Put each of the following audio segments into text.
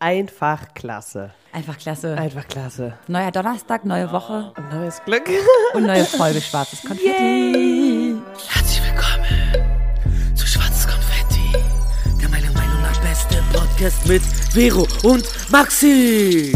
Einfach klasse. Einfach klasse. Einfach klasse. Neuer Donnerstag, neue Woche Ein neues Glück. und neue Folge Schwarzes Konfetti. Herzlich willkommen zu Schwarzes Konfetti, der meiner Meinung nach beste Podcast mit Vero und Maxi.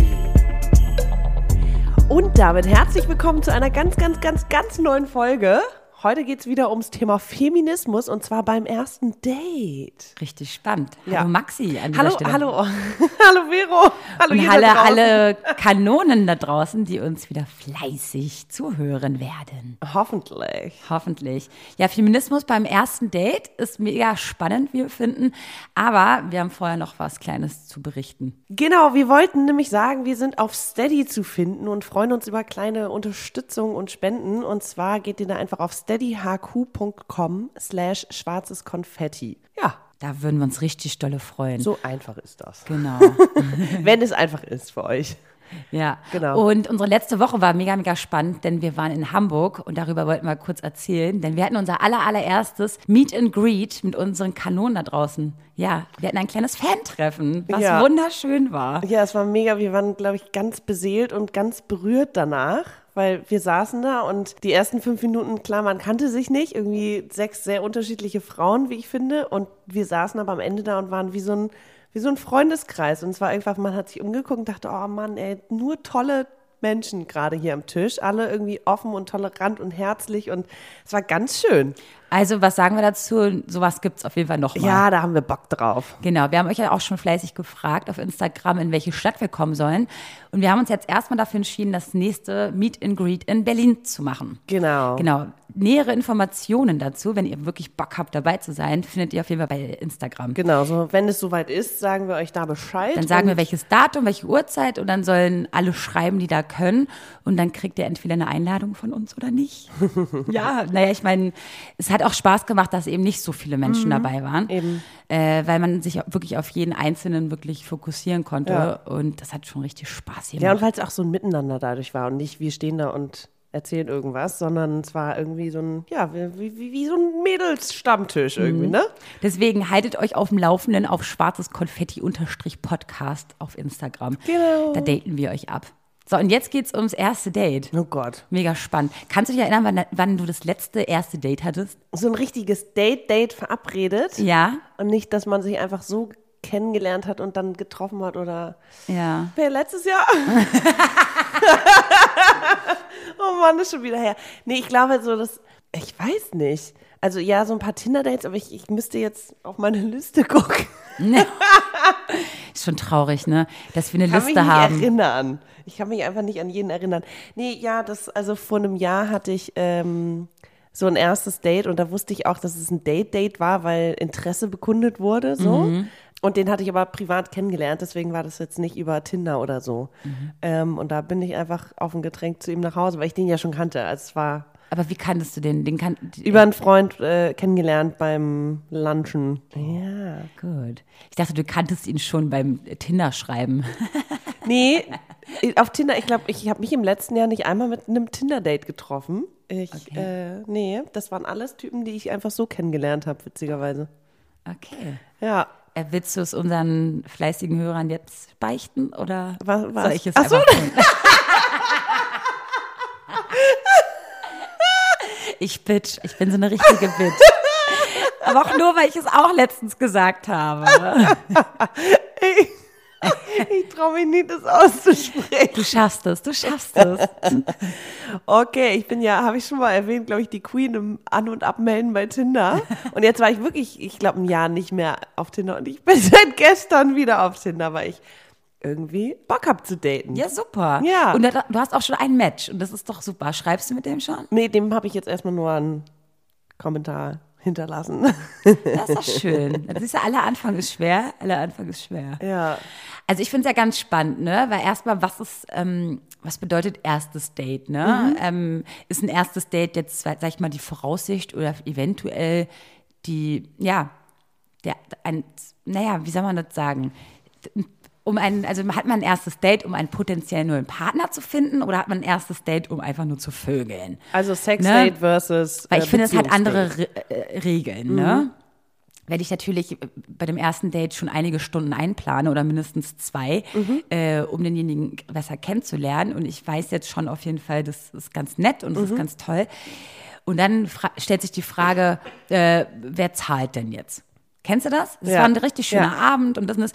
Und damit herzlich willkommen zu einer ganz, ganz, ganz, ganz neuen Folge. Heute geht es wieder ums Thema Feminismus und zwar beim ersten Date. Richtig spannend. Ja. Hallo Maxi an dieser Hallo, Stelle. hallo, hallo Vero. Hallo Und alle, alle Kanonen da draußen, die uns wieder fleißig zuhören werden. Hoffentlich. Hoffentlich. Ja, Feminismus beim ersten Date ist mega spannend, wie wir finden. Aber wir haben vorher noch was Kleines zu berichten. Genau, wir wollten nämlich sagen, wir sind auf Steady zu finden und freuen uns über kleine Unterstützung und Spenden. Und zwar geht ihr da einfach auf steadyhq.com slash schwarzes Konfetti. Ja, Da würden wir uns richtig dolle freuen. so einfach ist das. Genau. Wenn es einfach ist für euch. Ja, Genau. Und unsere letzte Woche war mega, mega spannend, denn wir waren in Hamburg und darüber wollten wir kurz erzählen, denn wir hatten unser aller, allererstes Meet and Greet mit unseren Kanonen da draußen. Ja, wir hatten ein kleines Fan-Treffen, was Ja. wunderschön war. Ja, es war mega. Wir waren, glaube ich, ganz beseelt und ganz berührt danach, weil wir saßen da und die ersten fünf Minuten, klar, man kannte sich nicht. Irgendwie sechs sehr unterschiedliche Frauen, wie ich finde. Und wir saßen aber am Ende da und waren wie so ein, wie so ein Freundeskreis. Und es war einfach, man hat sich umgeguckt und dachte, oh Mann, ey, nur tolle Menschen gerade hier am Tisch. Alle irgendwie offen und tolerant und herzlich. Und es war ganz schön. Also, was sagen wir dazu? Sowas gibt's auf jeden Fall nochmal. Ja, da haben wir Bock drauf. Genau, wir haben euch ja auch schon fleißig gefragt auf Instagram, in welche Stadt wir kommen sollen. Und wir haben uns jetzt erstmal dafür entschieden, das nächste Meet and Greet in Berlin zu machen. Genau. Genau. Nähere Informationen dazu, wenn ihr wirklich Bock habt, dabei zu sein, findet ihr auf jeden Fall bei Instagram. Genau, so wenn es soweit ist, sagen wir euch da Bescheid. Dann sagen wir, welches Datum, welche Uhrzeit und dann sollen alle schreiben, die da können. Und dann kriegt ihr entweder eine Einladung von uns oder nicht. ja, naja, ich meine, es hat auch Spaß gemacht, dass eben nicht so viele Menschen dabei waren. Mhm. Eben. Äh, weil man sich wirklich auf jeden Einzelnen wirklich fokussieren konnte. Ja. Und das hat schon richtig Spaß gemacht. Ja, und weil es auch so ein Miteinander dadurch war und nicht wir stehen da und erzählen irgendwas, sondern es war irgendwie so ein, ja, wie, wie, wie so ein Mädelsstammtisch irgendwie, ne? Deswegen haltet euch auf dem Laufenden auf schwarzes Konfetti-Podcast auf Instagram. Genau. Da daten wir euch ab. So, und jetzt geht's ums erste Date. Oh Gott. Mega spannend. Kannst du dich erinnern, wann, wann du das letzte erste Date hattest? So ein richtiges Date-Date verabredet Ja. und nicht, dass man sich einfach so kennengelernt hat und dann getroffen hat oder Ja. Wer letztes Jahr? oh Mann, ist schon wieder her. Nee, ich glaube so, dass, ich weiß nicht. Also ja, so ein paar Tinder-Dates, aber ich, ich müsste jetzt auf meine Liste gucken. Ist schon traurig, ne? Dass wir eine Ich kann mich Liste nicht haben. erinnern. Ich kann mich einfach nicht an jeden erinnern. Nee, ja, das, also vor einem Jahr hatte ich ähm, so ein erstes Date und da wusste ich auch, dass es ein Date-Date war, weil Interesse bekundet wurde, so. Mhm. Und den hatte ich aber privat kennengelernt, deswegen war das jetzt nicht über Tinder oder so. Mhm. Ähm, und da bin ich einfach auf ein Getränk zu ihm nach Hause, weil ich den ja schon kannte. Also es war Aber wie kanntest du den? Den kann, über einen Freund äh, kennengelernt beim Lunchen. Ja. Gut. Ich dachte, du kanntest ihn schon beim Tinder-Schreiben. Nee, auf Tinder, ich glaube, ich habe mich im letzten Jahr nicht einmal mit einem Tinder-Date getroffen. Ich, äh, nee, das waren alles Typen, die ich einfach so kennengelernt habe, witzigerweise. Okay. Ja. Äh, Willst du es unseren fleißigen Hörern jetzt beichten oder Was- was? soll ich es Ach so. einfach tun? Ich bitch, ich bin so eine richtige Bitch. Aber auch nur, weil ich es auch letztens gesagt habe. Ich traue mich nicht, das auszusprechen. Du schaffst es, du schaffst es. Okay, ich bin ja, habe ich schon mal erwähnt, glaube ich, die Queen im An- und Abmelden bei Tinder. Und jetzt war ich wirklich, ich glaube, ein Jahr nicht mehr auf Tinder. Und ich bin seit gestern wieder auf Tinder, weil ich irgendwie Bock habe zu daten. Ja, super. Ja. Und da- du hast auch schon ein Match und das ist doch super. Schreibst du mit dem schon? Nee, dem habe ich jetzt erstmal nur einen Kommentar hinterlassen. Das ist doch schön. Das ist ja, aller Anfang ist schwer. Aller Anfang ist schwer. ja. Also ich finde es ja ganz spannend, ne? Weil erstmal, was ist, ähm, was bedeutet erstes Date, ne? Ähm, ist ein erstes Date jetzt, sag ich mal, die Voraussicht oder eventuell die, ja, der, ein, naja, wie soll man das sagen? Um ein, also hat man ein erstes Date, um einen potenziellen neuen Partner zu finden, oder hat man ein erstes Date, um einfach nur zu vögeln? Also Sex Ne? Date versus. Weil äh, ich finde, es hat andere Re äh, Regeln, ne? werde ich natürlich bei dem ersten Date schon einige Stunden einplanen oder mindestens zwei, Mhm. äh, um denjenigen besser kennenzulernen. Und ich weiß jetzt schon auf jeden Fall, das ist ganz nett und das Mhm. ist ganz toll. Und dann stellt sich die Frage, äh, wer zahlt denn jetzt? Kennst du das? Es Ja. war ein richtig schöner Ja. Abend und das und das.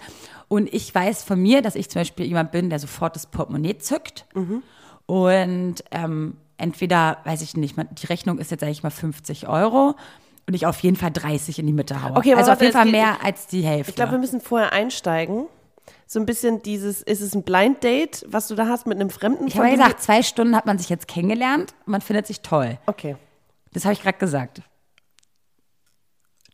Und ich weiß von mir, dass ich zum Beispiel jemand bin, der sofort das Portemonnaie zückt. Mhm. Und ähm, entweder, weiß ich nicht, die Rechnung ist jetzt eigentlich mal 50 Euro und ich auf jeden Fall 30 in die Mitte haue. Okay, also auf jeden Fall geht- mehr als die Hälfte. Ich glaube, wir müssen vorher einsteigen. So ein bisschen dieses, ist es ein Blind Date, was du da hast mit einem Fremden? ich habe ja gesagt, zwei Stunden hat man sich jetzt kennengelernt und man findet sich toll. Okay. Das habe ich gerade gesagt.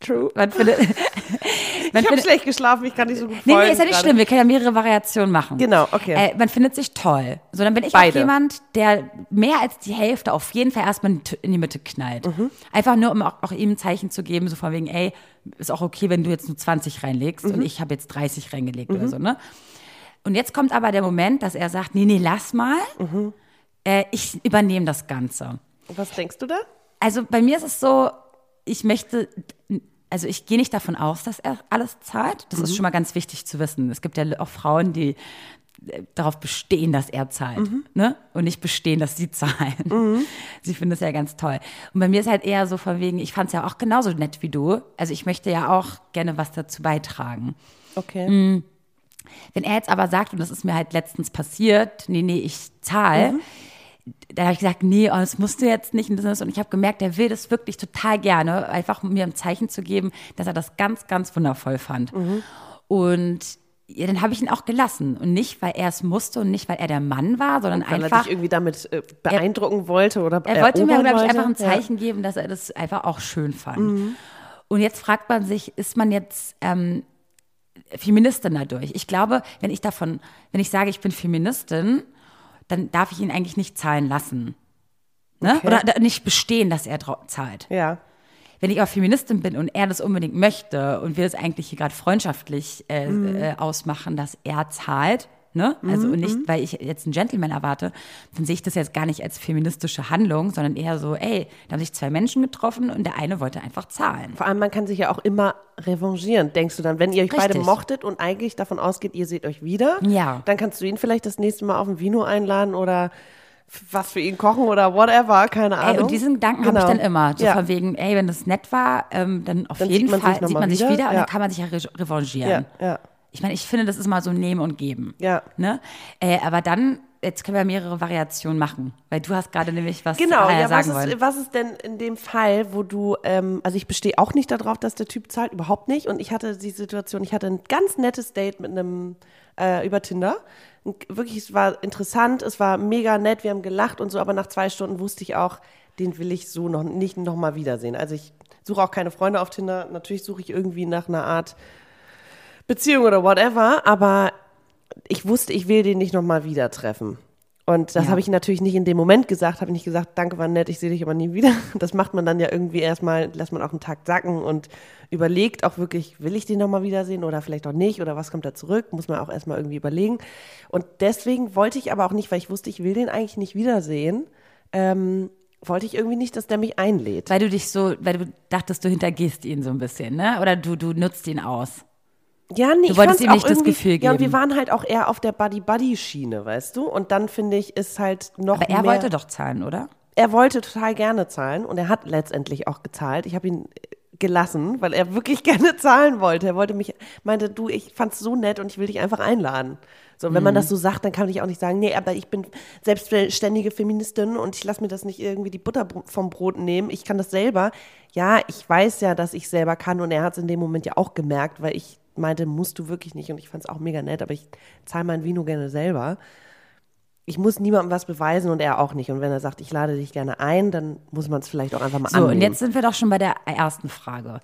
True. Man findet, man Ich habe schlecht geschlafen, ich kann nicht so gut Nee, folgen nee, ist ja nicht gerade. schlimm. Wir können ja mehrere Variationen machen. Genau, okay. Äh, man findet sich toll. So, dann bin ich Beide. auch jemand, der mehr als die Hälfte auf jeden Fall erstmal in die- Mitte knallt. Mhm. Einfach nur, um auch, auch ihm ein Zeichen zu geben, so von wegen, ey, ist auch okay, wenn du jetzt nur 20 reinlegst Mhm. und ich habe jetzt 30 reingelegt oder so, ne? Und jetzt kommt aber der Moment, dass er sagt, nee, nee, lass mal. Mhm. Äh, ich übernehme das Ganze. Was denkst du da? Also bei mir ist es so, ich möchte, also ich gehe nicht davon aus, dass er alles zahlt. Das ist schon mal ganz wichtig zu wissen. Es gibt ja auch Frauen, die äh, darauf bestehen, dass er zahlt, ne? Und nicht bestehen, dass sie zahlen. Sie finden es ja ganz toll. Und bei mir ist halt eher so von wegen, ich fand es ja auch genauso nett wie du. Also ich möchte ja auch gerne was dazu beitragen. Okay. Mhm. Wenn er jetzt aber sagt, und das ist mir halt letztens passiert, nee, nee, ich zahle, da habe ich gesagt, nee, oh, das musst du jetzt nicht. Und ich habe gemerkt, er will das wirklich total gerne, einfach um mir ein Zeichen zu geben, dass er das ganz, ganz wundervoll fand. Und ja, dann habe ich ihn auch gelassen. Und nicht, weil er es musste und nicht, weil er der Mann war, sondern Weil er einfach, dich irgendwie damit äh, beeindrucken wollte oder er wollte mir, glaube ich, einfach ein Ja. Mhm. Zeichen geben, dass er das einfach auch schön fand. Und jetzt fragt man sich, ist man jetzt ähm, Feministin dadurch? Ich glaube, wenn ich davon, wenn ich sage, ich bin Feministin, dann darf ich ihn eigentlich nicht zahlen lassen. Ne? Okay. Oder nicht bestehen, dass er zahlt. Ja. Wenn ich aber Feministin bin und er das unbedingt möchte und wir das eigentlich hier gerade freundschaftlich äh, Mhm. äh, ausmachen, dass er zahlt, ne? Also und nicht, weil ich jetzt einen Gentleman erwarte, dann sehe ich das jetzt gar nicht als feministische Handlung, sondern eher so, ey, da haben sich zwei Menschen getroffen und der eine wollte einfach zahlen. Vor allem, man kann sich ja auch immer revanchieren, denkst du dann. Wenn ihr euch beide Richtig. mochtet und eigentlich davon ausgeht, ihr seht euch wieder, Ja. dann kannst du ihn vielleicht das nächste Mal auf ein Vino einladen oder was für ihn kochen oder whatever, keine Ahnung. Ey, und diesen Gedanken habe ich Genau. dann immer. So ja. von wegen, ey, wenn das nett war, ähm, dann auf Dann jeden sieht Fall sieht man sich wieder, wieder, und ja. dann kann man sich ja re revanchieren. ja, ja. Ich meine, ich finde, das ist mal so Nehmen und Geben. Ja. Ne? Äh, aber dann, jetzt können wir mehrere Variationen machen, weil du hast gerade nämlich was Genau, ja, was sagen ist, wollen. was ist denn in dem Fall, wo du, ähm, also ich bestehe auch nicht darauf, dass der Typ zahlt, überhaupt nicht. Und ich hatte die Situation, ich hatte ein ganz nettes Date mit einem äh, über Tinder. Und Wirklich, es war interessant, es war mega nett, wir haben gelacht und so, aber nach zwei Stunden wusste ich auch, den will ich so noch nicht nochmal wiedersehen. Also ich suche auch keine Freunde auf Tinder. Natürlich suche ich irgendwie nach einer Art Beziehung oder whatever, aber ich wusste, ich will den nicht nochmal wieder treffen. Und das Ja. habe ich natürlich nicht in dem Moment gesagt, habe nicht gesagt, danke, war nett, ich sehe dich aber nie wieder. Das macht man dann ja irgendwie erstmal, lässt man auch einen Tag sacken und überlegt auch wirklich, will ich den nochmal wiedersehen oder vielleicht auch nicht oder was kommt da zurück, muss man auch erstmal irgendwie überlegen. Und deswegen wollte ich aber auch nicht, weil ich wusste, ich will den eigentlich nicht wiedersehen, ähm, wollte ich irgendwie nicht, dass der mich einlädt. Weil du dich so, weil du dachtest, du hintergehst ihn so ein bisschen, ne? Oder du, du nutzt ihn aus. Ja, nee, Du ich wolltest ihm nicht das Gefühl Ja, und wir geben. waren halt auch eher auf der Buddy-Buddy-Schiene, weißt du? Und dann finde ich, ist halt noch Aber er mehr, wollte doch zahlen, oder? er wollte total gerne zahlen und er hat letztendlich auch gezahlt. Ich habe ihn gelassen, weil er wirklich gerne zahlen wollte. Er wollte mich, meinte, du, ich fand's so nett und ich will dich einfach einladen. So, wenn Mhm. man das so sagt, dann kann ich auch nicht sagen, nee, aber ich bin selbstständige Feministin und ich lasse mir das nicht irgendwie die Butter vom Brot nehmen. Ich kann das selber. Ja, ich weiß ja, dass ich selber kann und er hat es in dem Moment ja auch gemerkt, weil ich meinte, musst du wirklich nicht und ich fand's auch mega nett, aber ich zahle mein Vino gerne selber ich muss niemandem was beweisen und er auch nicht. Und wenn er sagt, ich lade dich gerne ein, dann muss man es vielleicht auch einfach mal So, annehmen. und jetzt sind wir doch schon bei der ersten Frage.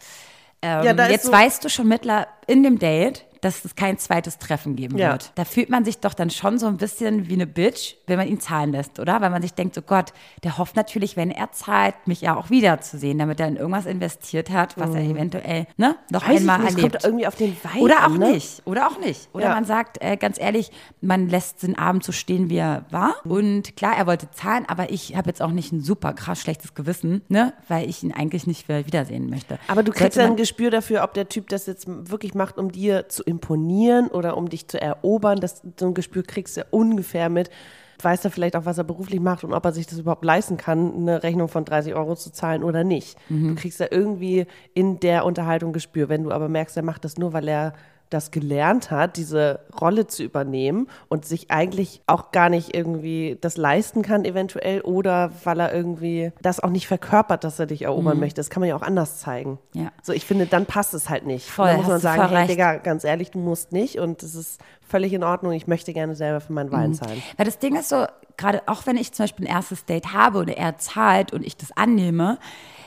Ähm, Ja, jetzt so- weißt du schon mittler in dem Date, dass es kein zweites Treffen geben Ja. wird. Da fühlt man sich doch dann schon so ein bisschen wie eine Bitch, wenn man ihn zahlen lässt, oder? Weil man sich denkt, so Gott, der hofft natürlich, wenn er zahlt, mich ja auch wiederzusehen, damit er in irgendwas investiert hat, was er eventuell ne, noch Mhm. Weiß einmal nicht, erlebt. kommt irgendwie auf den Wein Oder auch ne? nicht. Oder auch nicht. Oder Ja. man sagt, äh, ganz ehrlich, man lässt den Abend so stehen, wie er war. Mhm. Und klar, er wollte zahlen, aber ich habe jetzt auch nicht ein super krass schlechtes Gewissen, ne? weil ich ihn eigentlich nicht wieder wiedersehen möchte. Aber du kriegst ja ein Gespür dafür, ob der Typ das jetzt wirklich macht, um dir zu imponieren oder um dich zu erobern. Das, so ein Gespür kriegst du ungefähr mit. Weiß er vielleicht auch, was er beruflich macht und ob er sich das überhaupt leisten kann, eine Rechnung von 30 Euro zu zahlen oder nicht. Mhm. Du kriegst ja irgendwie in der Unterhaltung Gespür. Wenn du aber merkst, er macht das nur, weil er das gelernt hat, diese Rolle zu übernehmen und sich eigentlich auch gar nicht irgendwie das leisten kann eventuell oder weil er irgendwie das auch nicht verkörpert, dass er dich erobern möchte. Das kann man ja auch anders zeigen. Mhm. Ja. So, ich finde, dann passt es halt nicht. Voll, dann muss man sagen, hey. Digga, ganz ehrlich, du musst nicht und das ist völlig in Ordnung. Ich möchte gerne selber für meinen Mhm. Wein zahlen. Weil das Ding ist so, gerade auch wenn ich zum Beispiel ein erstes Date habe oder er zahlt und ich das annehme,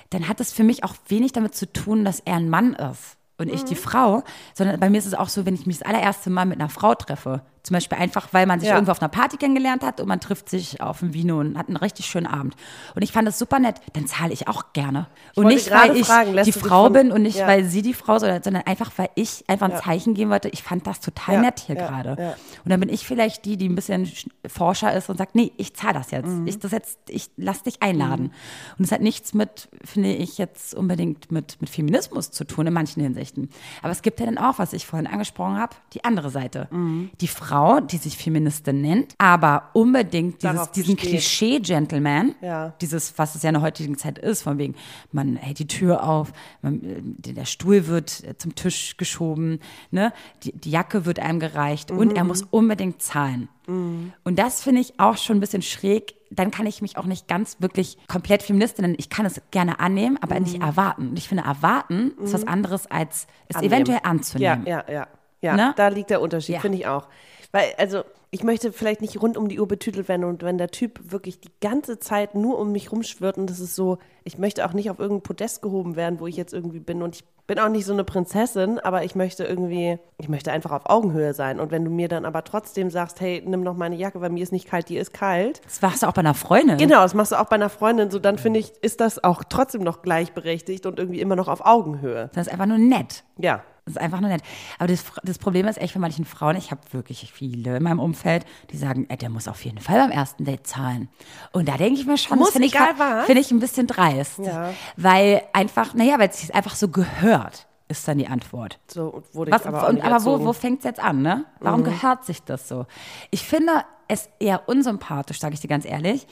dann hat es für mich auch wenig damit zu tun, dass er ein Mann ist und ich Mhm. die Frau, sondern bei mir ist es auch so, wenn ich mich das allererste Mal mit einer Frau treffe, zum Beispiel einfach, weil man sich Ja. irgendwo auf einer Party kennengelernt hat und man trifft sich auf dem Vino und hat einen richtig schönen Abend. Und ich fand das super nett, dann zahle ich auch gerne. Und wollte nicht, weil ich fragen, die Frau von- bin und nicht, Ja. weil sie die Frau ist, sondern einfach, weil ich einfach ein. Zeichen geben wollte, ich fand das total nett hier gerade. Und dann bin ich vielleicht die, die ein bisschen sch- Forscher ist und sagt, nee, ich zahle das jetzt. Mhm. Ich das jetzt, ich lass dich einladen. Und es hat nichts mit, finde ich, jetzt unbedingt mit, mit Feminismus zu tun in manchen Hinsichten. Aber es gibt ja dann auch, was ich vorhin angesprochen habe, die andere Seite. Mhm. Die Frau, die sich Feministin nennt, aber unbedingt dieses, diesen. Klischee-Gentleman, Ja. dieses, was es ja in der heutigen Zeit ist, von wegen, man hält die Tür auf, man, äh, der Stuhl wird äh, zum Tisch geschoben, ne? die, die Jacke wird einem gereicht und er muss unbedingt zahlen. Und das finde ich auch schon ein bisschen schräg. Dann kann ich mich auch nicht ganz wirklich komplett Feministin nennen. Ich kann es gerne annehmen, aber nicht erwarten. Und ich finde, erwarten ist was anderes, als es Annehmen. eventuell Ja, anzunehmen. ja, ja. Ja, Ne? da liegt der Unterschied, Ja. finde ich auch. Weil, also, ich möchte vielleicht nicht rund um die Uhr betütelt werden und wenn der Typ wirklich die ganze Zeit nur um mich rumschwirrt und das ist so, ich möchte auch nicht auf irgendein Podest gehoben werden, wo ich jetzt irgendwie bin und ich bin auch nicht so eine Prinzessin, aber ich möchte irgendwie, ich möchte einfach auf Augenhöhe sein und wenn du mir dann aber trotzdem sagst, hey, nimm noch meine Jacke, weil mir ist nicht kalt, dir ist kalt. Das machst du auch bei einer Freundin. Genau, das machst du auch bei einer Freundin, so dann finde ich, ist das auch trotzdem noch gleichberechtigt und irgendwie immer noch auf Augenhöhe. Das ist einfach nur nett. Ja. Das ist einfach nur nett. Aber das, das Problem ist echt für manchen Frauen, ich habe wirklich viele in meinem Umfeld, die sagen, ey, der muss auf jeden Fall beim ersten Date zahlen. Und da denke ich mir schon, Muss, das finde ich, was? finde ich ein bisschen dreist. Ja. Weil einfach, naja, weil es sich einfach so gehört, ist dann die Antwort. So wurde Was, ich aber auch und, aber wo, wo fängt es jetzt an, ne? Warum Mhm. gehört sich das so? Ich finde es eher unsympathisch, sage ich dir ganz ehrlich,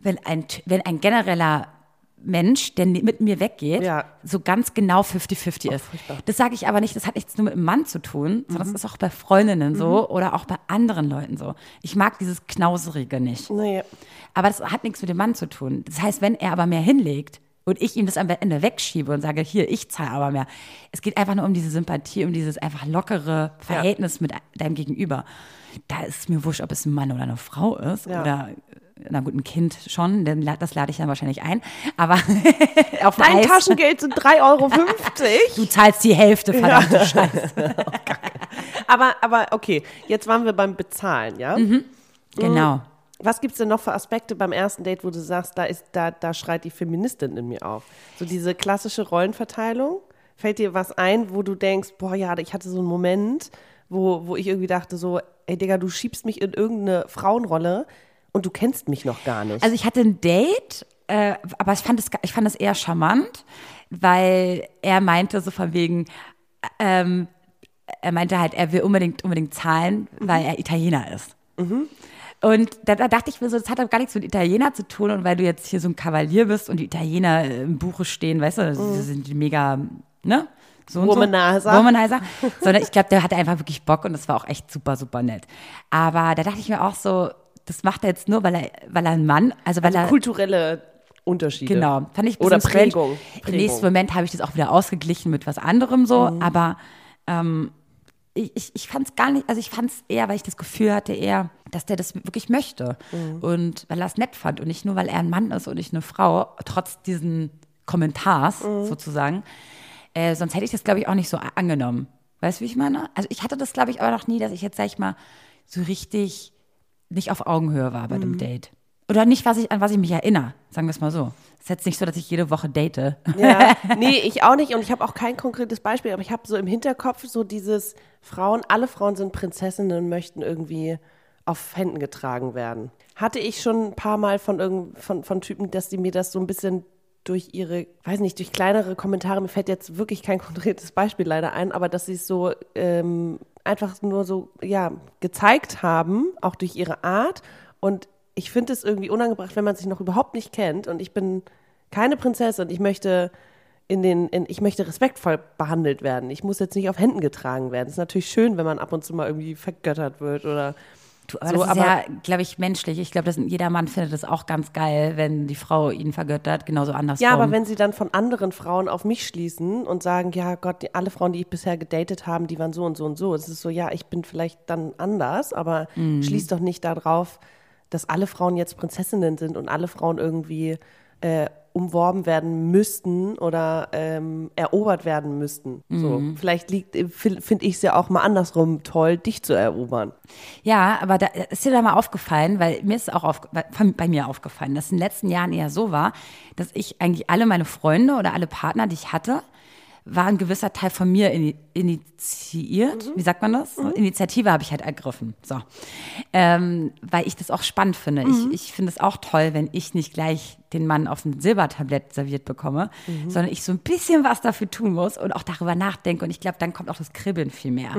wenn ein, wenn ein genereller Mensch, der mit mir weggeht, Ja. so ganz genau 50-50 ist. Das sage ich aber nicht, das hat nichts nur mit dem Mann zu tun, sondern Mhm. das ist auch bei Freundinnen so oder auch bei anderen Leuten so. Ich mag dieses Knauserige nicht. Nee. Aber das hat nichts mit dem Mann zu tun. Das heißt, wenn er aber mehr hinlegt und ich ihm das am Ende wegschiebe und sage, hier, ich zahle aber mehr. Es geht einfach nur um diese Sympathie, um dieses einfach lockere Verhältnis mit deinem Gegenüber. Da ist es mir wurscht, ob es ein Mann oder eine Frau ist Ja. oder na gut, ein Kind schon, denn das lade ich dann wahrscheinlich ein. Aber auf Dein Eis, Taschengeld sind 3,50 Euro. du zahlst die Hälfte, verdammte Scheiße. aber, aber okay, jetzt waren wir beim Bezahlen, ja? Genau. Was gibt es denn noch für Aspekte beim ersten Date, wo du sagst, da, ist, da, da schreit die Feministin in mir auf? So diese klassische Rollenverteilung? Fällt dir was ein, wo du denkst, boah, ja, ich hatte so einen Moment, wo, wo ich irgendwie dachte so, ey Digga, du schiebst mich in irgendeine Frauenrolle und du kennst mich noch gar nicht. Also ich hatte ein Date, äh, aber ich fand, es, ich fand es eher charmant, weil er meinte so von wegen, ähm, er meinte halt, er will unbedingt, unbedingt zahlen, weil er Italiener ist. Und da, da dachte ich mir so, das hat doch gar nichts mit Italiener zu tun und weil du jetzt hier so ein Kavalier bist und die Italiener im Buche stehen, weißt du, das sind die mega, ne? So Womanizer. So. Womanizer. Sondern ich glaube, der hatte einfach wirklich Bock und das war auch echt super, super nett. Aber da dachte ich mir auch so, das macht er jetzt nur, weil er, weil er ein Mann, also weil er Kulturelle Unterschiede. Genau, fand ich ein Oder strange. Prägung. Im Prägung. nächsten Moment habe ich das auch wieder ausgeglichen mit was anderem so, aber ähm, ich, ich, ich fand es gar nicht, also ich fand es eher, weil ich das Gefühl hatte, eher, dass der das wirklich möchte und weil er es nett fand und nicht nur, weil er ein Mann ist und nicht eine Frau, trotz diesen Kommentars sozusagen. Äh, sonst hätte ich das, glaube ich, auch nicht so angenommen. Weißt du, wie ich meine? Also ich hatte das, glaube ich, aber noch nie, dass ich jetzt, sag ich mal, so richtig nicht auf Augenhöhe war bei dem Date. Oder nicht, was ich, an was ich mich erinnere, sagen wir es mal so. Es ist jetzt nicht so, dass ich jede Woche date. Ja, nee, ich auch nicht und ich habe auch kein konkretes Beispiel, aber ich habe so im Hinterkopf so dieses Frauen, alle Frauen sind Prinzessinnen und möchten irgendwie auf Händen getragen werden. Hatte ich schon ein paar Mal von, irgend, von, von Typen, dass die mir das so ein bisschen durch ihre, weiß nicht, durch kleinere Kommentare, mir fällt jetzt wirklich kein konkretes Beispiel leider ein, aber dass sie es so ähm, einfach nur so, ja, gezeigt haben, auch durch ihre Art und ich finde es irgendwie unangebracht, wenn man sich noch überhaupt nicht kennt und ich bin keine Prinzessin. Ich möchte in den, in, ich möchte respektvoll behandelt werden. Ich muss jetzt nicht auf Händen getragen werden. Es ist natürlich schön, wenn man ab und zu mal irgendwie vergöttert wird oder Du, aber So, das ist aber- ja, glaube ich, menschlich. Ich glaube, dass jeder Mann findet das auch ganz geil, wenn die Frau ihn vergöttert, genauso andersrum. Ja, aber wenn sie dann von anderen Frauen auf mich schließen und sagen, ja Gott, die, alle Frauen, die ich bisher gedatet habe, die waren so und so und so. Es ist so, ja, ich bin vielleicht dann anders, aber Mhm. schließ doch nicht darauf, dass alle Frauen jetzt Prinzessinnen sind und alle Frauen irgendwie äh, umworben werden müssten oder ähm, erobert werden müssten. So, Mhm. vielleicht liegt, finde ich es ja auch mal andersrum toll, dich zu erobern. Ja, aber da ist dir da mal aufgefallen, weil mir ist auch auf, bei, bei mir aufgefallen, dass es in den letzten Jahren eher so war, dass ich eigentlich alle meine Freunde oder alle Partner, die ich hatte, war ein gewisser Teil von mir ini initiiert. Wie sagt man das? Initiative habe ich halt ergriffen. So. Ähm, weil ich das auch spannend finde. Ich, ich finde es auch toll, wenn ich nicht gleich den Mann auf ein Silbertablett serviert bekomme, sondern ich so ein bisschen was dafür tun muss und auch darüber nachdenke. Und ich glaube, dann kommt auch das Kribbeln viel mehr.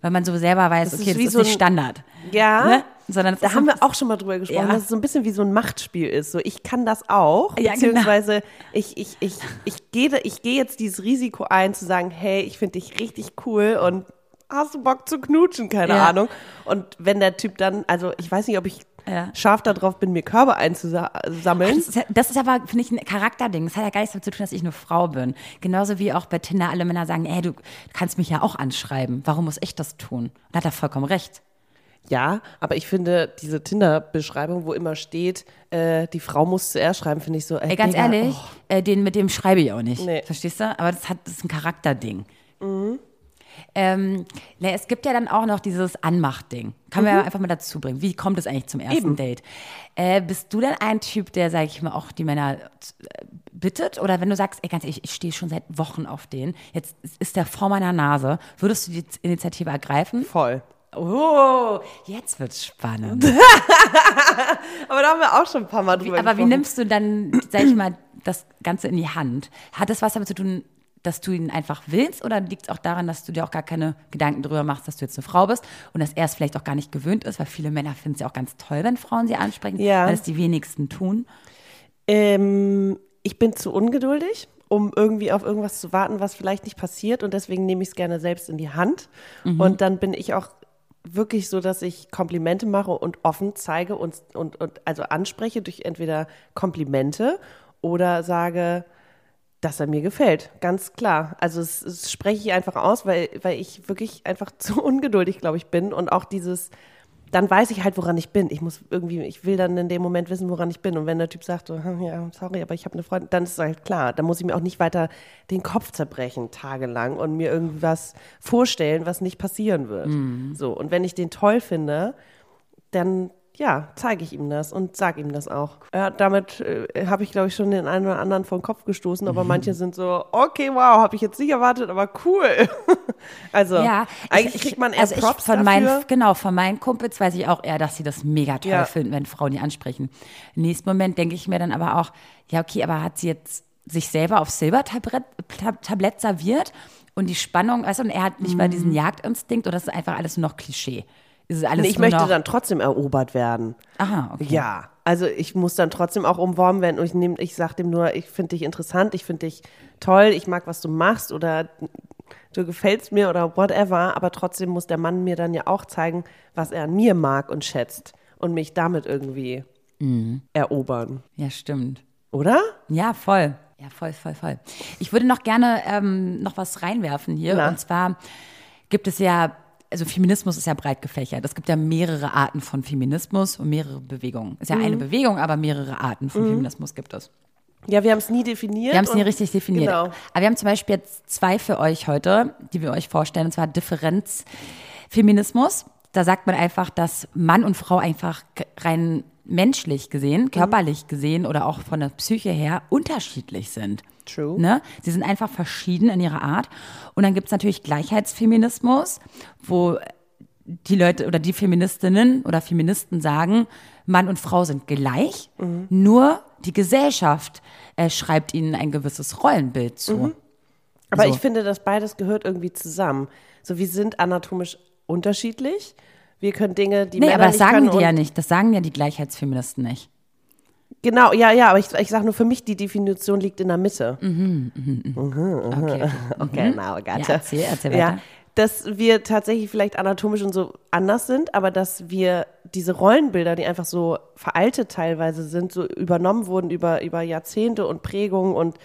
Weil man so selber weiß, Das okay, ist das ist so nicht Standard. Ja, Ne? Sondern da haben wir auch schon mal drüber gesprochen, Ja. dass es so ein bisschen wie so ein Machtspiel ist. So, ich kann das auch, Ja, genau. beziehungsweise ich, ich, ich, ich gehe ich gehe jetzt dieses Risiko ein, zu sagen, hey, ich finde dich richtig cool und hast du Bock zu knutschen, keine Ja. Ahnung. Und wenn der Typ dann, also ich weiß nicht, ob ich Ja. scharf darauf bin, mir Körbe einzusammeln. Das ist, das ist aber, finde ich, ein Charakterding. Das hat ja gar nichts damit zu tun, dass ich eine Frau bin. Genauso wie auch bei Tinder alle Männer sagen, ey, du kannst mich ja auch anschreiben. Warum muss ich das tun? Da hat er vollkommen recht. Ja, aber ich finde diese Tinder-Beschreibung, wo immer steht, äh, die Frau muss zuerst schreiben, finde ich so, ey, Ey, ganz Digga, ehrlich, oh. äh, den, mit dem schreibe ich auch nicht. Nee. Verstehst du? Aber das, hat, das ist ein Charakterding. Ähm, ne, es gibt ja dann auch noch dieses Anmachtding. Kann man ja einfach mal dazu bringen. Wie kommt es eigentlich zum ersten Eben. Date? Äh, bist du denn ein Typ, der, sag ich mal, auch die Männer äh, bittet? Oder wenn du sagst, ey, ganz ehrlich, ich stehe schon seit Wochen auf den, jetzt ist der vor meiner Nase, würdest du die Initiative ergreifen? voll. Oh, jetzt wird's spannend. Aber da haben wir auch schon ein paar Mal drüber Aber wie gesprochen. nimmst du dann, sag ich mal, das Ganze in die Hand? Hat das was damit zu tun, dass du ihn einfach willst oder liegt es auch daran, dass du dir auch gar keine Gedanken darüber machst, dass du jetzt eine Frau bist und dass er es vielleicht auch gar nicht gewöhnt ist, weil viele Männer finden es ja auch ganz toll, wenn Frauen sie ansprechen, Ja. weil es die wenigsten tun. Ähm, ich bin zu ungeduldig, um irgendwie auf irgendwas zu warten, was vielleicht nicht passiert. Und deswegen nehme ich es gerne selbst in die Hand. Und dann bin ich auch wirklich so, dass ich Komplimente mache und offen zeige und, und, und also anspreche durch entweder Komplimente oder sage, dass er mir gefällt. Ganz klar. Also es, es spreche ich einfach aus, weil, weil ich wirklich einfach zu ungeduldig, glaube ich, bin. Und auch dieses, dann weiß ich halt, woran ich bin. Ich muss irgendwie, ich will dann in dem Moment wissen, woran ich bin. Und wenn der Typ sagt, so, hm, ja, sorry, aber ich habe eine Freundin, dann ist es halt klar. Dann muss ich mir auch nicht weiter den Kopf zerbrechen, tagelang, und mir irgendwas vorstellen, was nicht passieren wird. So, und wenn ich den toll finde, dann ja, zeige ich ihm das und sage ihm das auch. Ja, damit äh, habe ich, glaube ich, schon den einen oder anderen vom Kopf gestoßen, aber manche sind so, okay, wow, habe ich jetzt nicht erwartet, aber cool. also, Ja, eigentlich ich- kriegt man eher also ich Props von dafür. Meinen, genau, von meinen Kumpels weiß ich auch eher, dass sie das mega toll Ja. finden, wenn Frauen die ansprechen. Im nächsten Moment denke ich mir dann aber auch, ja, okay, aber hat sie jetzt sich selber auf Silbertablett Tab- Tablett serviert und die Spannung, weißt du, und er hat nicht mal diesen Jagdinstinkt oder ist es einfach alles nur noch Klischee? Ist es alles Nee, ich möchte dann trotzdem erobert werden. Aha, okay. Ja, also ich muss dann trotzdem auch umworben werden und ich, nehm, ich sage dem nur, ich finde dich interessant, ich finde dich toll, ich mag, was du machst oder du gefällst mir oder whatever, aber trotzdem muss der Mann mir dann ja auch zeigen, was er an mir mag und schätzt und mich damit irgendwie Mhm. erobern, Ja, stimmt. oder? Ja, voll. Ja, voll, voll, voll. Ich würde noch gerne ähm, noch was reinwerfen hier. Na? Und zwar gibt es ja, also Feminismus ist ja breit gefächert. Es gibt ja mehrere Arten von Feminismus und mehrere Bewegungen. Ist ja eine Bewegung, aber mehrere Arten von Feminismus gibt es. Ja, wir haben es nie definiert. Wir haben es nie richtig definiert. Genau. Aber wir haben zum Beispiel jetzt zwei für euch heute, die wir euch vorstellen, und zwar Differenzfeminismus. Da sagt man einfach, dass Mann und Frau einfach rein menschlich Mhm. gesehen, körperlich gesehen oder auch von der Psyche her unterschiedlich sind. True. Ne? Sie sind einfach verschieden in ihrer Art. Und dann gibt es natürlich Gleichheitsfeminismus, wo die Leute oder die Feministinnen oder Feministen sagen, Mann und Frau sind gleich, Mhm. nur die Gesellschaft äh, schreibt ihnen ein gewisses Rollenbild zu. Mhm. Aber So. ich finde, dass beides gehört irgendwie zusammen. So, wir sind anatomisch unterschiedlich. Wir können Dinge, die Nee, Männer aber das nicht sagen die ja nicht. Das sagen ja die Gleichheitsfeministen nicht. Genau, ja, ja, aber ich, ich sage nur, für mich, die Definition liegt in der Mitte. Okay. Okay, now I got Ja, erzähl, erzähl weiter. Ja, dass wir tatsächlich vielleicht anatomisch und so anders sind, aber dass wir diese Rollenbilder, die einfach so veraltet teilweise sind, so übernommen wurden über, über Jahrzehnte und Prägungen und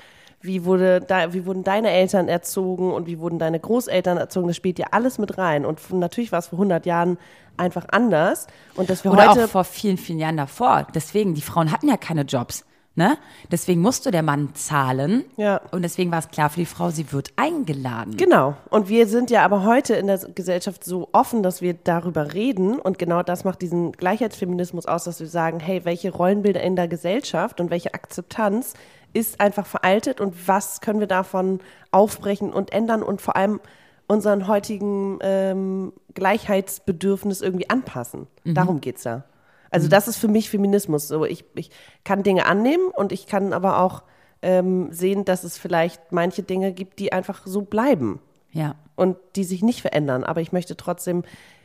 wie, wurde da, wie wurden deine Eltern erzogen und wie wurden deine Großeltern erzogen, das spielt ja alles mit rein. Und natürlich war es vor 100 Jahren einfach anders. Und dass wir Oder heute auch vor vielen, vielen Jahren davor. Deswegen, die Frauen hatten ja keine Jobs. Ne? Deswegen musste der Mann zahlen. Ja. Und deswegen war es klar für die Frau, sie wird eingeladen. Genau. Und wir sind ja aber heute in der Gesellschaft so offen, dass wir darüber reden. Und genau das macht diesen Gleichheitsfeminismus aus, dass wir sagen, hey, welche Rollenbilder in der Gesellschaft und welche Akzeptanz ist einfach veraltet und was können wir davon aufbrechen und ändern und vor allem unseren heutigen ähm, Gleichheitsbedürfnis irgendwie anpassen. Darum geht's da. Also das ist für mich Feminismus. So, ich, ich kann Dinge annehmen und ich kann aber auch ähm, sehen, dass es vielleicht manche Dinge gibt, die einfach so bleiben Ja. und die sich nicht verändern. Aber ich möchte trotzdem,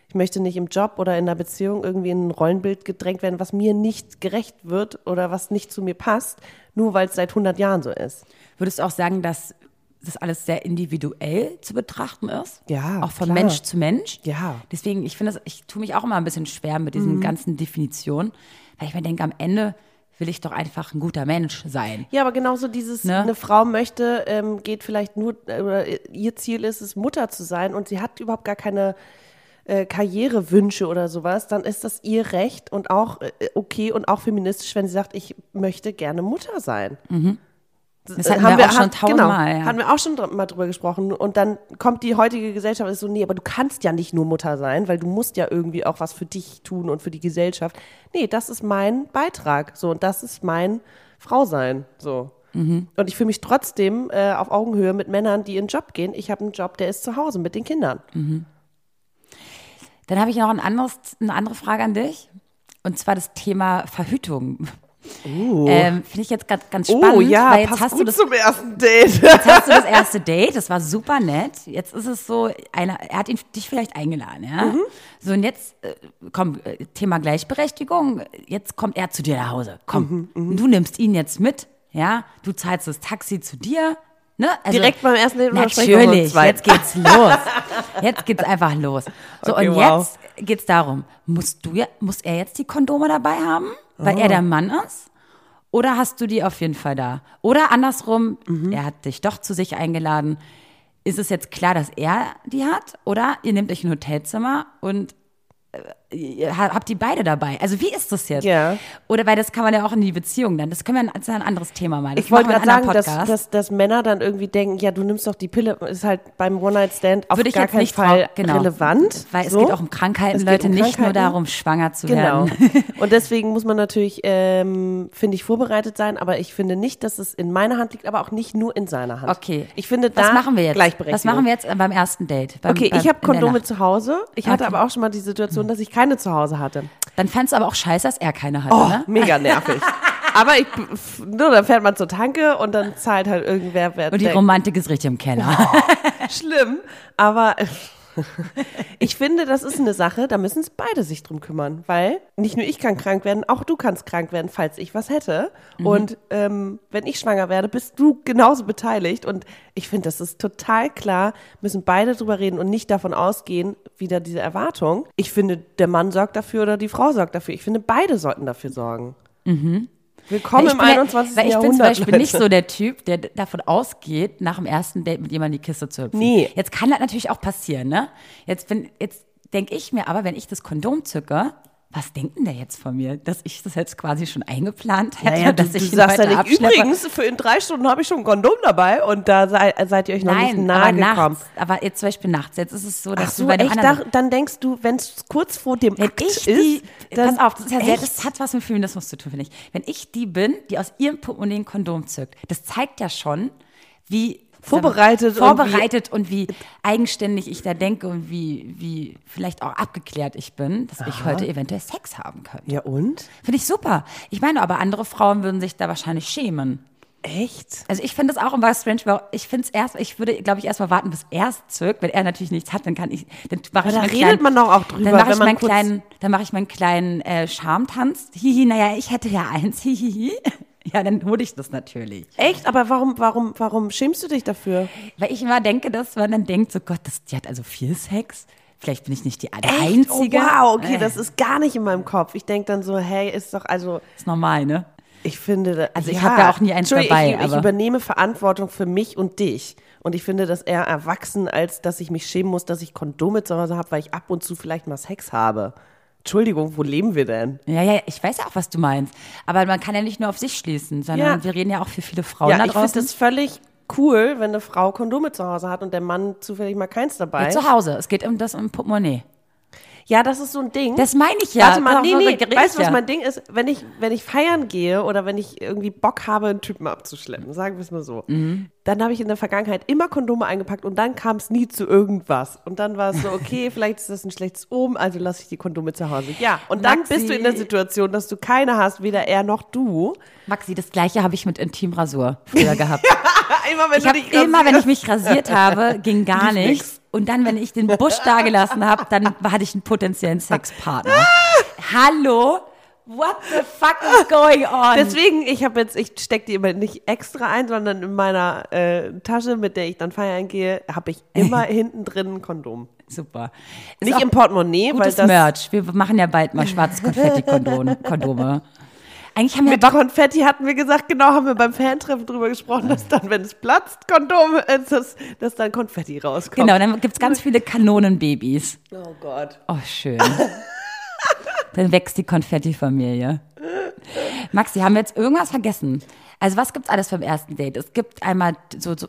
ich möchte nicht im Job oder in einer Beziehung irgendwie in ein Rollenbild gedrängt werden, was mir nicht gerecht wird oder was nicht zu mir passt, nur weil es seit 100 Jahren so ist. Würdest du auch sagen, dass das alles sehr individuell zu betrachten ist? Ja, Auch von klar. Mensch zu Mensch? Ja. Mhm. Deswegen, ich finde, das- ich tue mich auch immer ein bisschen schwer mit diesen ganzen Definitionen, weil ich mir denke, am Ende will ich doch einfach ein guter Mensch sein. Ja, aber genauso dieses, Ne? eine Frau möchte, ähm, geht vielleicht nur, äh, oder ihr Ziel ist es, Mutter zu sein und sie hat überhaupt gar keine äh, Karrierewünsche oder sowas, dann ist das ihr Recht und auch äh, okay und auch feministisch, wenn sie sagt, ich möchte gerne Mutter sein. Das hatten wir auch schon tausendmal, Genau, ja. haben wir auch schon dr- mal drüber gesprochen. Und dann kommt die heutige Gesellschaft und ist so, nee, aber du kannst ja nicht nur Mutter sein, weil du musst ja irgendwie auch was für dich tun und für die Gesellschaft. Nee, das ist mein Beitrag. So, und das ist mein Frau sein. So. Mhm. Und ich fühle mich trotzdem äh, auf Augenhöhe mit Männern, die in den Job gehen. Ich habe einen Job, der ist zu Hause mit den Kindern. Dann habe ich noch ein anderes, eine andere Frage an dich. Und zwar das Thema Verhütung. Ähm, Finde ich jetzt grad ganz spannend. oh ja, weil jetzt passt hast gut du das zum ersten Date. Jetzt hast du das erste Date, das war super nett. Jetzt ist es so, einer, er hat ihn, dich vielleicht eingeladen, ja? Mhm. So, und jetzt, äh, komm, äh, Thema Gleichberechtigung, jetzt kommt er zu dir nach Hause. Komm, Mhm, du nimmst ihn jetzt mit, ja? Du zahlst das Taxi zu dir, ne? Also, Direkt beim ersten Date Natürlich, jetzt geht's los. Jetzt geht's einfach los. So, Okay, und wow. jetzt geht's darum, musst du, ja- muss er jetzt die Kondome dabei haben, weil Oh. er der Mann ist? Oder hast du die auf jeden Fall da? Oder andersrum, Mhm. er hat dich doch zu sich eingeladen. Ist es jetzt klar, dass er die hat? Oder ihr nehmt euch ein Hotelzimmer und äh, ihr ha- habt die beide dabei? Also wie ist das jetzt? Ja. Oder weil das kann man ja auch in die Beziehung dann. Das können wir, das ist ein anderes Thema mal. Das Ich wollte gerade sagen, dass, dass, dass Männer dann irgendwie denken, ja, du nimmst doch die Pille, ist halt beim One-Night-Stand auf Würde gar keinen Fall genau. relevant. Weil so. es geht auch um Krankheiten, Leute, um nicht nur darum, schwanger zu Genau. werden. Und deswegen muss man natürlich, ähm, finde ich, vorbereitet sein, aber ich finde nicht, dass es in meiner Hand liegt, aber auch nicht nur in seiner Hand. Okay. Ich finde da Was machen wir jetzt? Was machen wir jetzt beim ersten Date? Beim, Okay, beim, ich habe Kondome zu Hause. Ich hatte Okay. aber auch schon mal die Situation, dass ich keine zu Hause hatte. Dann fandst du aber auch scheiße, dass er keine hatte, Oh, ne? mega nervig. aber ich, nur dann fährt man zur Tanke und dann zahlt halt irgendwer, wer Und die denkt, Romantik ist richtig im Keller. schlimm. Aber ich finde, das ist eine Sache, da müssen es beide sich drum kümmern, weil nicht nur ich kann krank werden, auch du kannst krank werden, falls ich was hätte. Und ähm, wenn ich schwanger werde, bist du genauso beteiligt. Und ich finde, das ist total klar, müssen beide drüber reden und nicht davon ausgehen, wieder diese Erwartung. Ich finde, der Mann sorgt dafür oder die Frau sorgt dafür. Ich finde, beide sollten dafür sorgen. Willkommen ich im bin ja- 21. Weil ich bin Jahrhundert. zum Beispiel Leute. nicht so der Typ, der davon ausgeht, nach dem ersten Date mit jemandem die Kiste zu hüpfen. Nee. Jetzt kann das natürlich auch passieren, ne? Jetzt bin, jetzt denke ich mir aber, wenn ich das Kondom zücke, was denkt denn der jetzt von mir? Dass ich das jetzt quasi schon eingeplant hätte, Naja, du, dass du ich ihn sagst ja heute nicht, abschleppe? übrigens, für in drei Stunden habe ich schon ein Kondom dabei und da sei, seid ihr euch noch nicht Nein, nahe aber gekommen. nachts. Aber jetzt zum Beispiel nachts. Jetzt ist es so, dass Ach so, du bei dem echt, anderen... da, dann denkst du, wenn es kurz vor dem Wenn Akt ich ist, die, dann, pass auf, das, ist ja sehr, das hat was mit Feminismus zu tun, finde ich. Wenn ich die bin, die aus ihrem Portemonnaie ein Kondom zückt, das zeigt ja schon, wie Vorbereitet und vorbereitet und wie, eigenständig ich da denke und wie, wie vielleicht auch abgeklärt ich bin, dass ich heute eventuell Sex haben könnte. Ja und? Finde ich super. Ich meine, aber andere Frauen würden sich da wahrscheinlich schämen. Echt? Also ich finde es auch immer strange, weil ich finde es erst, ich würde, glaube ich, erst mal warten, bis er es zückt. Wenn er natürlich nichts hat, dann kann ich, dann mache ich da meinen redet kleinen, man doch auch drüber, Dann mache ich meinen kleinen, dann mache ich meinen kleinen äh, Schamtanz. Hihi, naja, ich hätte ja eins. Hihihi. Ja, dann hole ich das natürlich. Echt? Aber warum, warum, warum schämst du dich dafür? Weil ich immer denke, dass man dann denkt, so Gott, das, die hat also viel Sex. Vielleicht bin ich nicht die Echt? Einzige. Oh, wow, okay, Äh, das ist gar nicht in meinem Kopf. Ich denke dann so, hey, ist doch, also, ist normal, ne? ich finde, Also ich hab ja auch nie eins dabei, Ich, ich übernehme Verantwortung für mich und dich. Und ich finde das eher erwachsen, als dass ich mich schämen muss, dass ich Kondome zu Hause habe, weil ich ab und zu vielleicht mal Sex habe. Entschuldigung, wo leben wir denn? Ja, ja, ich weiß ja auch, was du meinst. Aber man kann ja nicht nur auf sich schließen, sondern Ja. wir reden ja auch für viele Frauen Ja, da ich finde draußen. das völlig cool, wenn eine Frau Kondome zu Hause hat und der Mann zufällig mal keins dabei. Ja, zu Hause. Es geht um das um Portemonnaie. Ja, das ist so ein Ding. Das meine ich ja. Warte mal, nee, nee, weißt du, was ja. mein Ding ist? Wenn ich, wenn ich feiern gehe oder wenn ich irgendwie Bock habe, einen Typen abzuschleppen, sagen wir es mal so, Mhm. dann habe ich in der Vergangenheit immer Kondome eingepackt und dann kam es nie zu irgendwas. Und dann war es so, okay, vielleicht ist das ein schlechtes Oben, also lasse ich die Kondome zu Hause. Ja, und dann Maxi. bist du in der Situation, dass du keine hast, weder er noch du. Maxi, das gleiche habe ich mit Intimrasur früher gehabt. Immer wenn Ich habe immer, wenn ich mich rasiert habe, ging gar nichts. Und dann, wenn ich den Busch da gelassen habe, dann hatte ich einen potenziellen Sexpartner. Hallo? What the fuck is going on? Deswegen, ich habe jetzt, ich stecke die immer nicht extra ein, sondern in meiner äh, Tasche, mit der ich dann feiern gehe, habe ich immer hinten drin ein Kondom. Super. Ist Nicht im Portemonnaie, weil das Merch. Wir machen ja bald mal schwarzes Konfetti-Kondome. Eigentlich haben wir mit Bock, Konfetti hatten wir gesagt, genau, haben wir beim Fantreffen drüber gesprochen, dass dann, wenn es platzt, Kondom, äh, dass, dass dann Konfetti rauskommt. genau, dann gibt's ganz viele Kanonenbabys. Oh Gott. Oh, schön. Dann wächst die Konfetti-Familie. Maxi, haben wir jetzt irgendwas vergessen? Also was gibt's alles beim ersten Date? Es gibt einmal so, so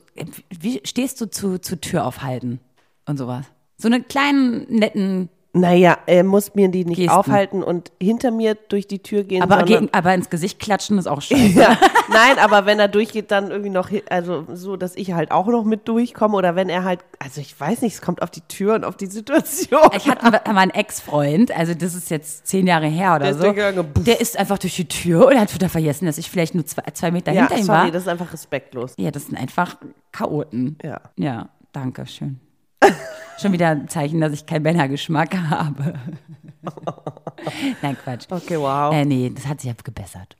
wie stehst du zu, zu Tür aufhalten und sowas? So einen kleinen, netten, Naja, er muss mir die nicht Gesten. aufhalten und hinter mir durch die Tür gehen. aber, gegen, aber ins Gesicht klatschen ist auch scheiße. ja, nein, aber wenn er durchgeht, dann irgendwie noch, also so, dass ich halt auch noch mit durchkomme oder wenn er halt, also ich weiß nicht, es kommt auf die Tür und auf die Situation. Ich hatte mal einen Ex-Freund, also das ist jetzt zehn Jahre her oder Der ist so. buff. Der ist einfach durch die Tür und hat wieder vergessen, dass ich vielleicht nur zwei, zwei Meter ja, hinter ihm sorry, war. das ist einfach respektlos. Ja, das sind einfach Chaoten. Ja. Ja, danke schön. Schon wieder ein Zeichen, dass ich keinen Männergeschmack habe. Nein, Quatsch. Okay, wow. Äh, nee, das hat sich ja gebessert.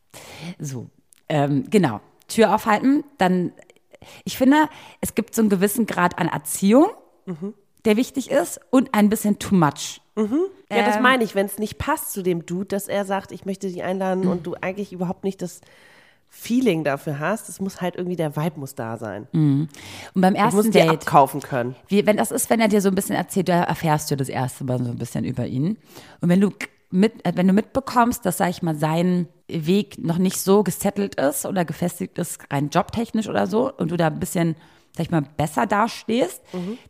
So, ähm, genau. Tür aufhalten, dann, ich finde, es gibt so einen gewissen Grad an Erziehung, der wichtig ist und ein bisschen too much. Ja, das Ähm. meine ich, wenn es nicht passt zu dem Dude, dass er sagt, ich möchte dich einladen und du eigentlich überhaupt nicht das Feeling dafür hast, es muss halt irgendwie der Vibe muss da sein. Und beim ersten dir Date, abkaufen können. wie, wenn das ist, wenn er dir so ein bisschen erzählt, da erfährst du das erste Mal so ein bisschen über ihn. Und wenn du mit, äh, wenn du mitbekommst, dass, sag ich mal, sein Weg noch nicht so gesettelt ist oder gefestigt ist, rein jobtechnisch oder so, und du da ein bisschen, sag ich mal, besser dastehst,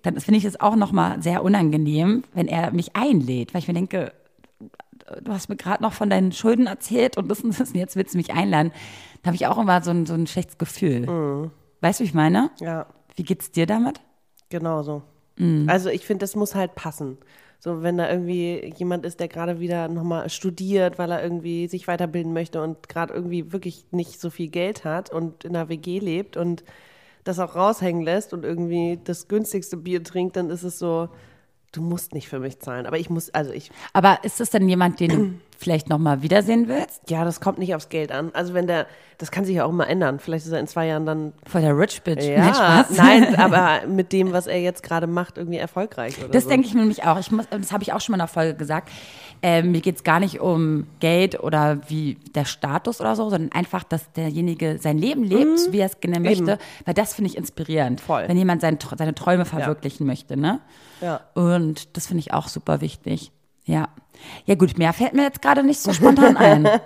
dann finde ich es auch nochmal sehr unangenehm, wenn er mich einlädt, weil ich mir denke, du hast mir gerade noch von deinen Schulden erzählt und das und das und jetzt willst du mich einladen. Da habe ich auch immer so ein, so ein schlechtes Gefühl. Weißt du, wie ich meine? Ja, Wie geht's dir damit? genau so. Mhm. Also ich finde, das muss halt passen. So, wenn da irgendwie jemand ist, der gerade wieder nochmal studiert, weil er irgendwie sich weiterbilden möchte und gerade irgendwie wirklich nicht so viel Geld hat und in einer WG lebt und das auch raushängen lässt und irgendwie das günstigste Bier trinkt, dann ist es so, du musst nicht für mich zahlen. Aber ich muss, also ich, Aber ist das denn jemand, den du vielleicht nochmal wiedersehen willst? ja, das kommt nicht aufs Geld an. Also wenn der, das kann sich ja auch mal ändern. Vielleicht ist er in zwei Jahren dann, Vor der Rich Bitch. ja, Nein, nein, aber mit dem, was er jetzt gerade macht, irgendwie erfolgreich oder Das so. denke ich mir nämlich auch. Ich muss, das habe ich auch schon mal in der Folge gesagt. Ähm, mir geht es gar nicht um Geld oder wie der Status oder so, sondern einfach, dass derjenige sein Leben lebt, so wie er es gerne möchte. Weil das finde ich inspirierend. Mhm. Voll. Wenn jemand sein, seine Träume verwirklichen möchte. Ne? Ja. Und das finde ich auch super wichtig. Ja. Ja gut, mehr fällt mir jetzt gerade nicht so spontan ein.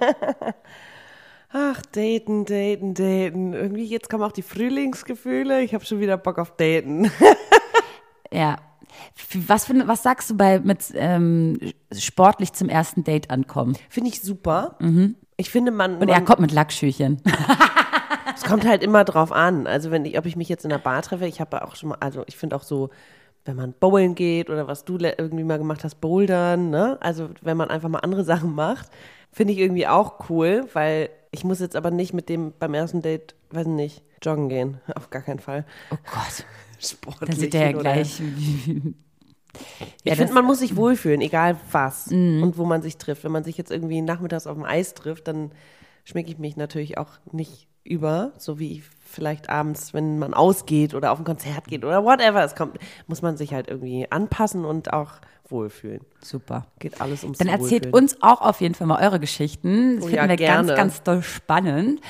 Ach, daten, daten, daten. Irgendwie jetzt kommen auch die Frühlingsgefühle. Ich habe schon wieder Bock auf daten. Ja. Was, für, was sagst du bei mit ähm, sportlich zum ersten Date ankommen? Finde ich super. Ich finde, man, Und er man kommt mit Lackschüchen. es kommt halt immer drauf an. Also wenn ich, ob ich mich jetzt in der Bar treffe, ich habe auch schon mal, also ich finde auch so, wenn man bowlen geht oder was du irgendwie mal gemacht hast, bouldern, ne? Also wenn man einfach mal andere Sachen macht, finde ich irgendwie auch cool, weil ich muss jetzt aber nicht mit dem beim ersten Date, weiß nicht, joggen gehen. Auf gar keinen Fall. Oh Gott. Sportlich. Dann sieht der ja gleich. Ich Ja, finde, man muss sich wohlfühlen, egal was und wo man sich trifft. Wenn man sich jetzt irgendwie nachmittags auf dem Eis trifft, dann schmecke ich mich natürlich auch nicht über, so wie ich vielleicht abends, wenn man ausgeht oder auf ein Konzert geht oder whatever es kommt, muss man sich halt irgendwie anpassen und auch wohlfühlen. Super. Geht alles ums Dann erzählt Wohlfühlen. uns auch auf jeden Fall mal eure Geschichten. Das Oh finden ja, wir gerne. ganz, ganz doll spannend.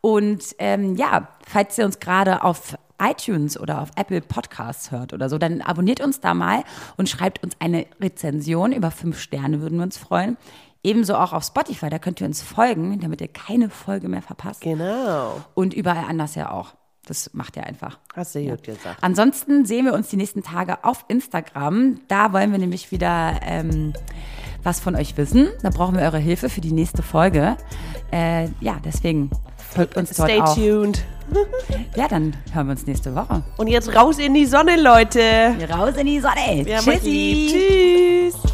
Und ähm, ja, falls ihr uns gerade auf iTunes oder auf Apple Podcasts hört oder so, dann abonniert uns da mal und schreibt uns eine Rezension. Über fünf Sterne würden wir uns freuen. Ebenso auch auf Spotify, da könnt ihr uns folgen, damit ihr keine Folge mehr verpasst. Genau. Und überall anders ja auch. Das macht ihr einfach. Hast du gut gesagt. Ansonsten sehen wir uns die nächsten Tage auf Instagram. Da wollen wir nämlich wieder ähm, was von euch wissen. Da brauchen wir eure Hilfe für die nächste Folge. Äh, ja, deswegen folgt uns dort Stay auch. tuned. Ja, dann hören wir uns nächste Woche. Und jetzt raus in die Sonne, Leute. Raus in die Sonne. Wir. Tschüssi. Tschüss.